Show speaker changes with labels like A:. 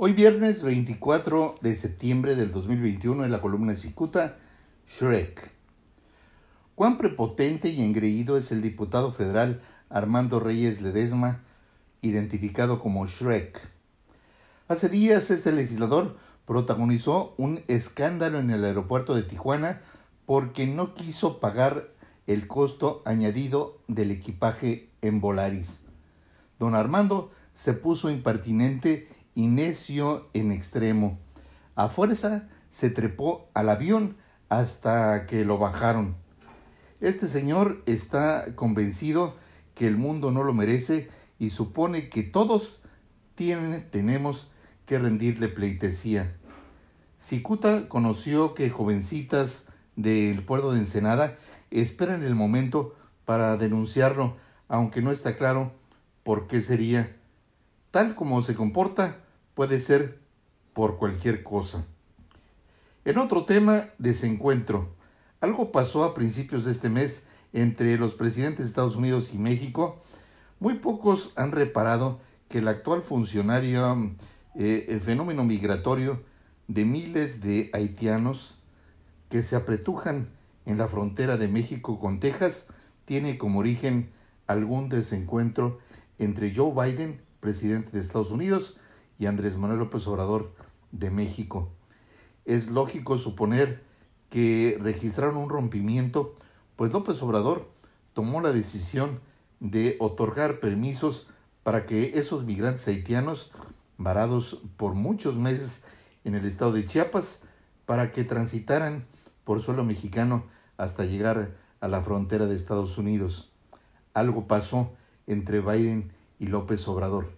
A: Hoy viernes 24 de septiembre del 2021 en la columna de Cicuta, Shrek. Cuán prepotente y engreído es el diputado federal Armando Reyes Ledesma, identificado como Shrek. Hace días este legislador protagonizó un escándalo en el aeropuerto de Tijuana porque no quiso pagar el costo añadido del equipaje en Volaris. Don Armando se puso impertinente y necio en extremo. A fuerza se trepó al avión hasta que lo bajaron. Este señor está convencido que el mundo no lo merece y supone que todos tienen, tenemos que rendirle pleitesía. Cicuta conoció que jovencitas del puerto de Ensenada esperan el momento para denunciarlo, aunque no está claro por qué sería. Tal como se comporta, puede ser por cualquier cosa. En otro tema, desencuentro. Algo pasó a principios de este mes entre los presidentes de Estados Unidos y México. Muy pocos han reparado que el actual funcionario, eh, el fenómeno migratorio de miles de haitianos que se apretujan en la frontera de México con Texas, tiene como origen algún desencuentro entre Joe Biden, presidente de Estados Unidos, y Andrés Manuel López Obrador de México. Es lógico suponer que registraron un rompimiento, pues López Obrador tomó la decisión de otorgar permisos para que esos migrantes haitianos, varados por muchos meses en el estado de Chiapas, para que transitaran por suelo mexicano hasta llegar a la frontera de Estados Unidos. Algo pasó entre Biden y López Obrador.